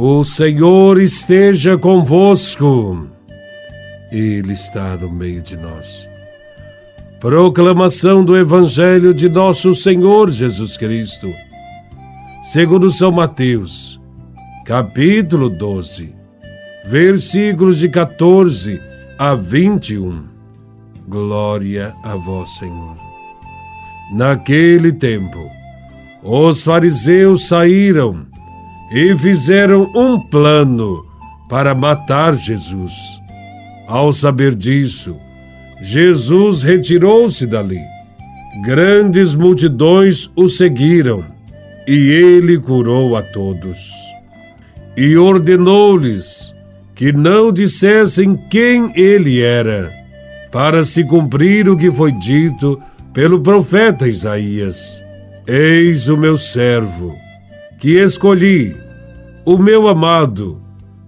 O Senhor esteja convosco. Ele está no meio de nós. Proclamação do Evangelho de Nosso Senhor Jesus Cristo, segundo São Mateus, capítulo 12, versículos de 14 a 21. Glória a Vós, Senhor. Naquele tempo, os fariseus saíram e fizeram um plano para matar Jesus. Ao saber disso, Jesus retirou-se dali. Grandes multidões o seguiram e ele curou a todos. E ordenou-lhes que não dissessem quem ele era, para se cumprir o que foi dito pelo profeta Isaías: Eis o meu servo que escolhi, o meu amado,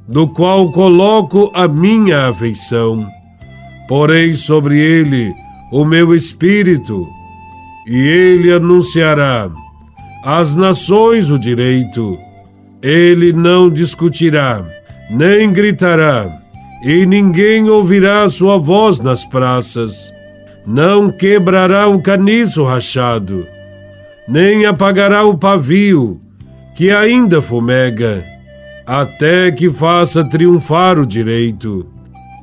no qual coloco a minha afeição. Porei sobre ele o meu espírito, e ele anunciará às nações o direito. Ele não discutirá, nem gritará, e ninguém ouvirá sua voz nas praças. Não quebrará o caniço rachado, nem apagará o pavio que ainda fumega, até que faça triunfar o direito.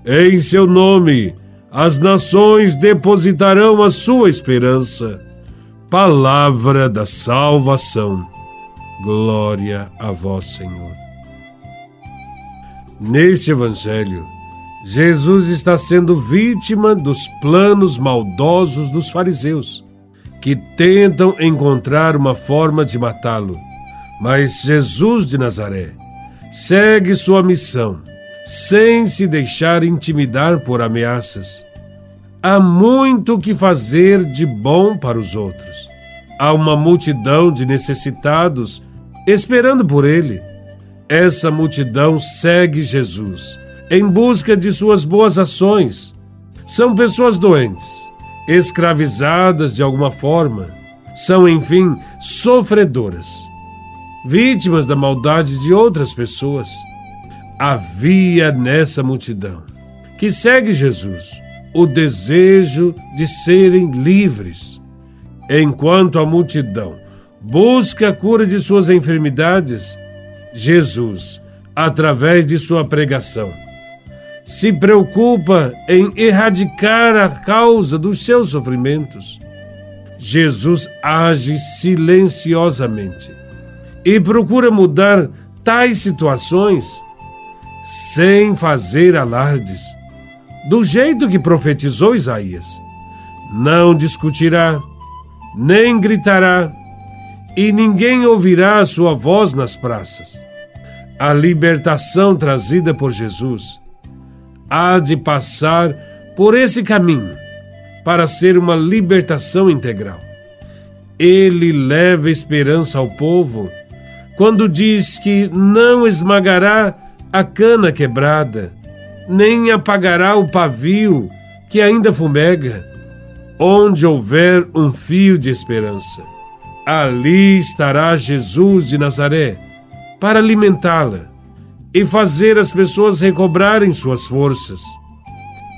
Em seu nome, as nações depositarão a sua esperança. Palavra da salvação. Glória a vós, Senhor. Neste Evangelho, Jesus está sendo vítima dos planos maldosos dos fariseus, que tentam encontrar uma forma de matá-lo. Mas Jesus de Nazaré segue sua missão sem se deixar intimidar por ameaças. Há muito que fazer de bom para os outros. Há uma multidão de necessitados esperando por ele. Essa multidão segue Jesus em busca de suas boas ações. São pessoas doentes, escravizadas de alguma forma. São, enfim, sofredoras vítimas da maldade de outras pessoas. Havia nessa multidão que segue Jesus o desejo de serem livres. Enquanto a multidão busca a cura de suas enfermidades, Jesus, através de sua pregação, se preocupa em erradicar a causa dos seus sofrimentos. Jesus age silenciosamente e procura mudar tais situações sem fazer alardes, do jeito que profetizou Isaías. Não discutirá, nem gritará, e ninguém ouvirá a sua voz nas praças. A libertação trazida por Jesus há de passar por esse caminho para ser uma libertação integral. Ele leva esperança ao povo quando diz que não esmagará a cana quebrada, nem apagará o pavio que ainda fumega. Onde houver um fio de esperança, ali estará Jesus de Nazaré para alimentá-la e fazer as pessoas recobrarem suas forças.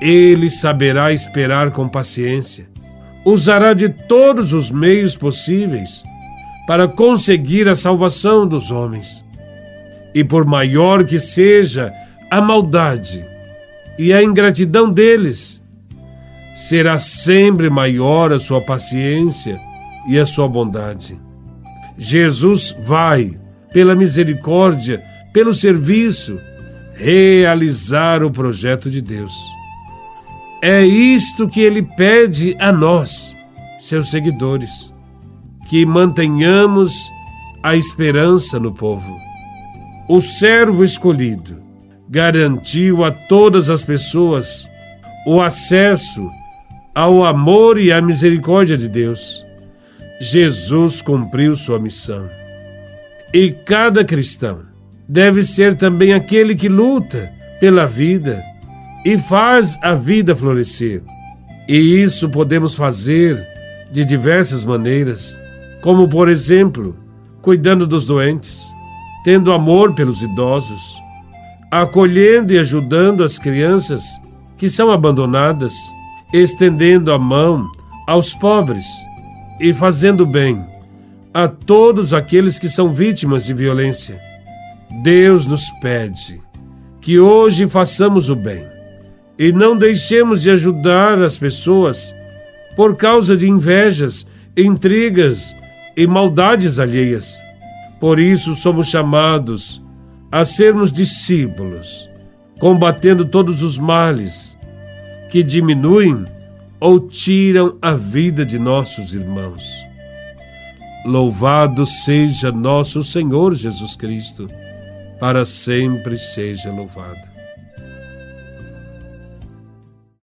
Ele saberá esperar com paciência, usará de todos os meios possíveis para conseguir a salvação dos homens. E por maior que seja a maldade e a ingratidão deles, será sempre maior a sua paciência e a sua bondade. Jesus vai, pela misericórdia, pelo serviço, realizar o projeto de Deus. É isto que ele pede a nós, seus seguidores que mantenhamos a esperança no povo. O servo escolhido garantiu a todas as pessoas o acesso ao amor e à misericórdia de Deus. Jesus cumpriu sua missão. E cada cristão deve ser também aquele que luta pela vida e faz a vida florescer. E isso podemos fazer de diversas maneiras como por exemplo, cuidando dos doentes, tendo amor pelos idosos, acolhendo e ajudando as crianças que são abandonadas, estendendo a mão aos pobres e fazendo bem a todos aqueles que são vítimas de violência. Deus nos pede que hoje façamos o bem e não deixemos de ajudar as pessoas por causa de invejas, intrigas e maldades alheias. Por isso somos chamados a sermos discípulos, combatendo todos os males que diminuem ou tiram a vida de nossos irmãos. Louvado seja nosso Senhor Jesus Cristo, para sempre seja louvado.